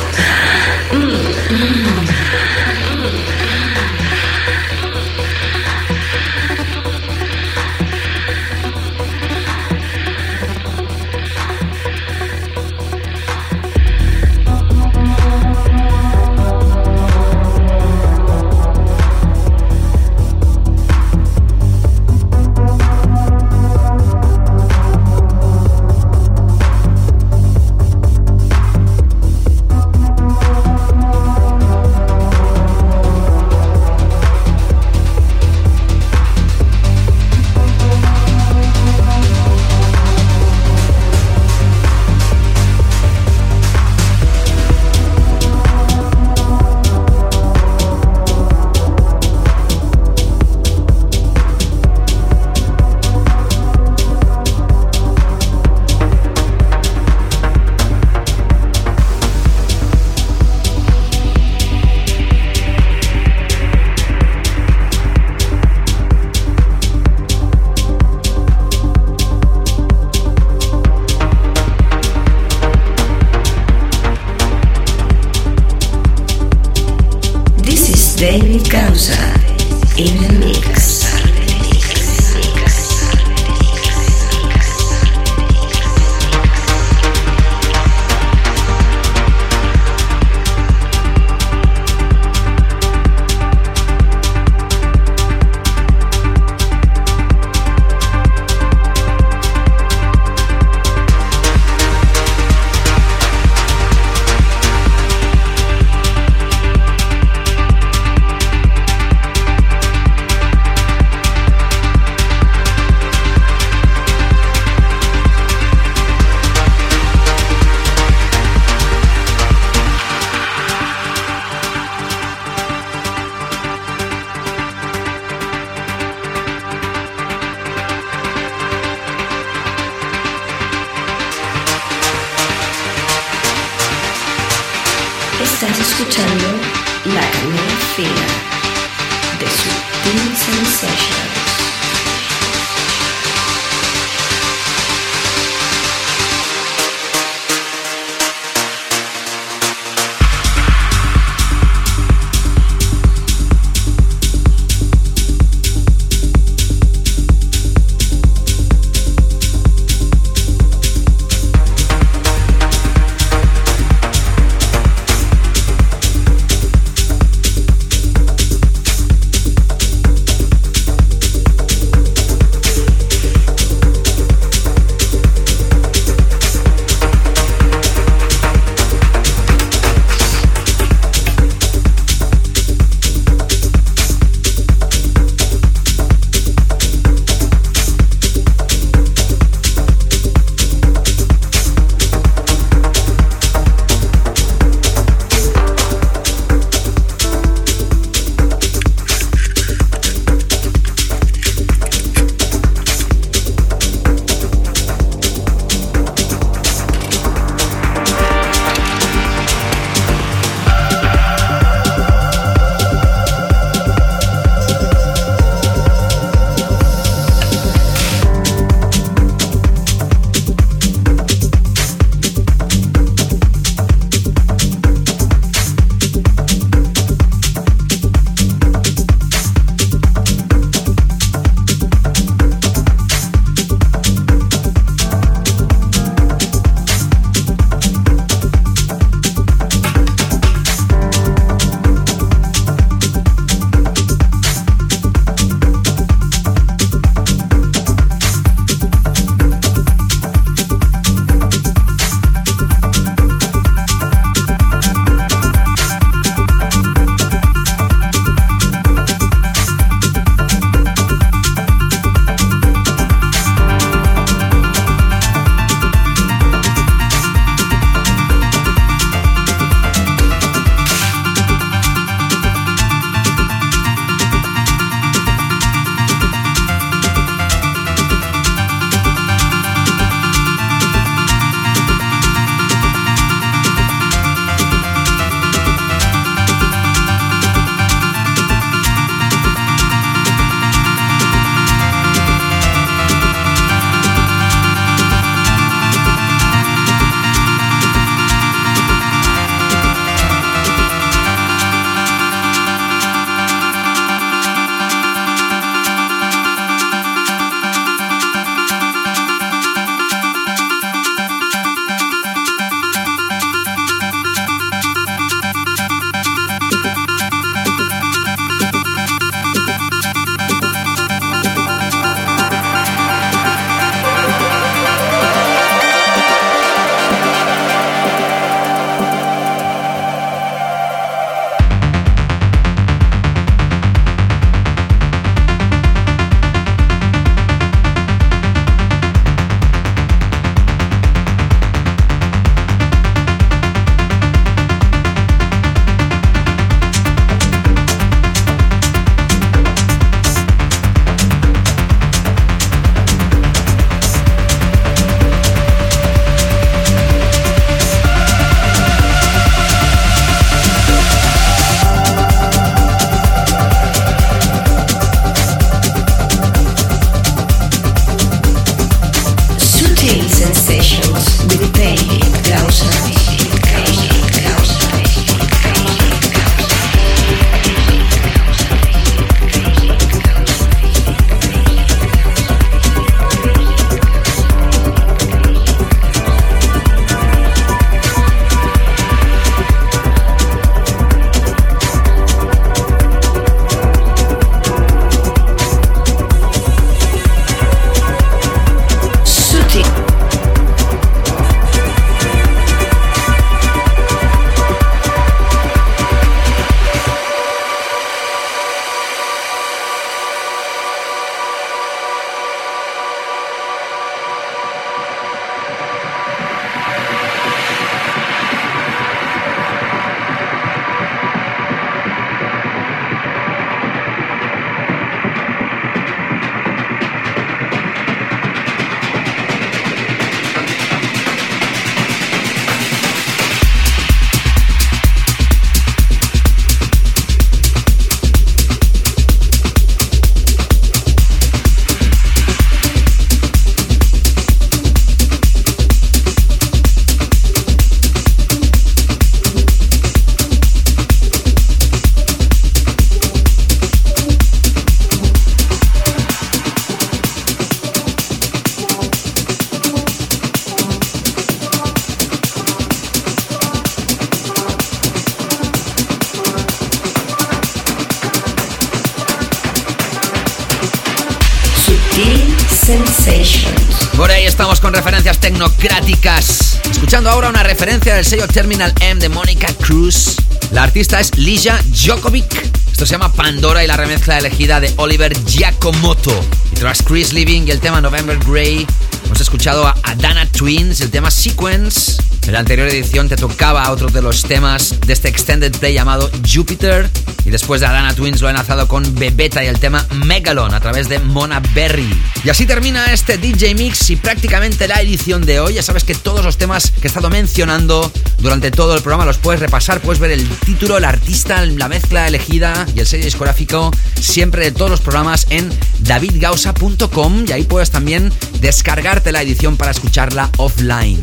referencia del sello Terminal M de Mónica Cruz. La artista es Lija Jokovic. Esto se llama Pandora y la remezcla elegida de Oliver Giacomoto. Y tras Chris Living y el tema November Grey, hemos escuchado a Adana Twins, el tema Sequence. En la anterior edición te tocaba otro de los temas de este extended play llamado Jupiter. Después de Adana Twins lo he enlazado con Bebeta y el tema Megalon a través de Mona Berry. Y así termina este DJ Mix y prácticamente la edición de hoy. Ya sabes que todos los temas que he estado mencionando durante todo el programa los puedes repasar, puedes ver el título, el artista, la mezcla elegida y el sello discográfico siempre de todos los programas en davidgausa.com y ahí puedes también descargarte la edición para escucharla offline.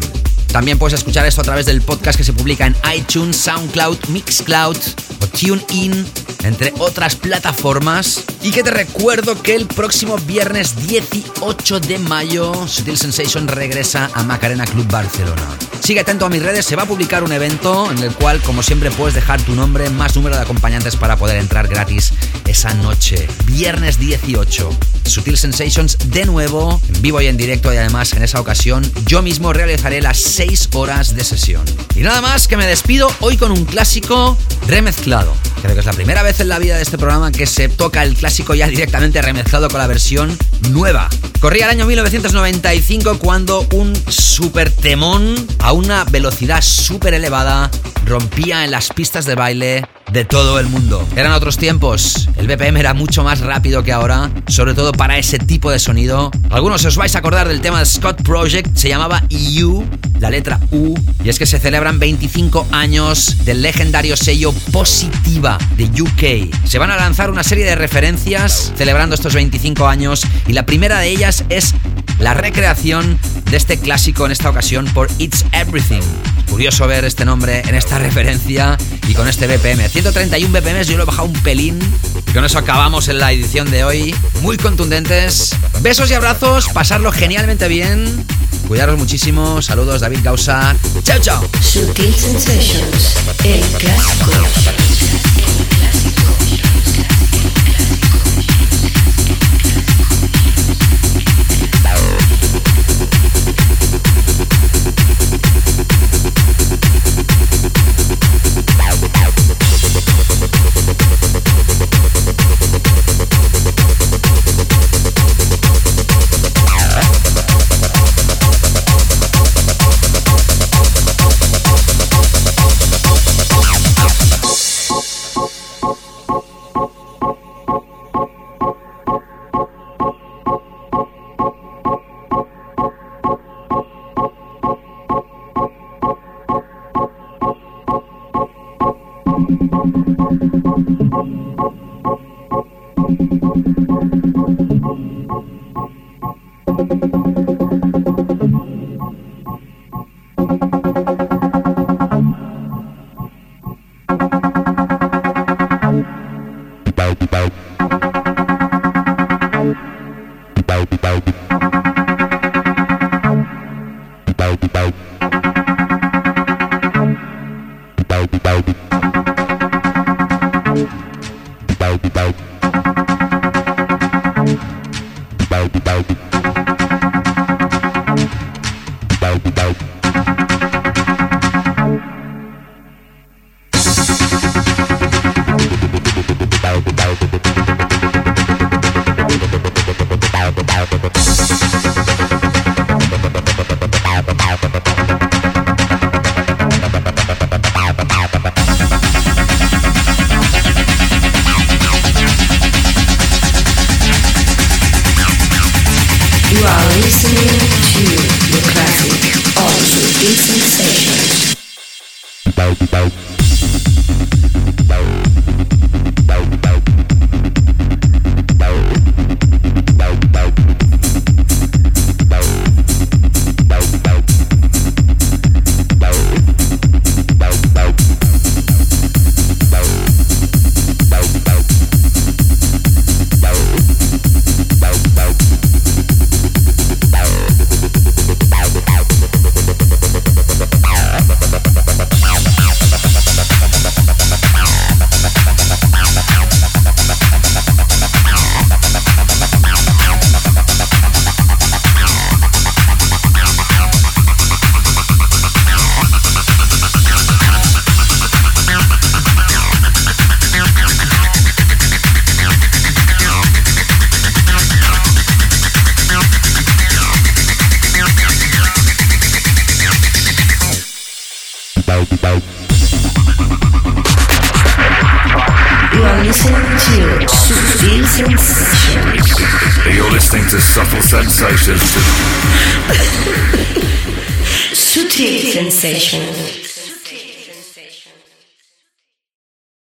También puedes escuchar esto a través del podcast que se publica en iTunes, SoundCloud, Mixcloud TuneIn, entre otras plataformas. Y que te recuerdo que el próximo viernes 18 de mayo, Sutil Sensation regresa a Macarena Club Barcelona. Sigue atento a mis redes, se va a publicar un evento en el cual, como siempre, puedes dejar tu nombre, más número de acompañantes para poder entrar gratis esa noche. Viernes 18. Sutil Sensations de nuevo, en vivo y en directo y además en esa ocasión yo mismo realizaré las 6 horas de sesión. Y nada más que me despido hoy con un clásico remezclado. Creo que es la primera vez en la vida de este programa que se toca el clásico ya directamente remezclado con la versión nueva. Corría el año 1995 cuando un super temón a una velocidad súper elevada rompía en las pistas de baile de todo el mundo. Eran otros tiempos, el BPM era mucho más rápido que ahora, sobre todo para ese tipo de sonido. Algunos os vais a acordar del tema de Scott Project, se llamaba EU, la letra U, y es que se celebran 25 años del legendario sello Positiva de UK. Se van a lanzar una serie de referencias celebrando estos 25 años y la primera de ellas es la recreación de este clásico en esta ocasión por It's Everything. Curioso ver este nombre en esta referencia y con este BPM. 131 BPM, yo lo he bajado un pelín. Y con eso acabamos en la edición de hoy. Muy contundentes. Besos y abrazos, pasarlo genialmente bien. Cuidaros muchísimo. Saludos, David Gausa. Chao, chao. Sutil Sensations, el.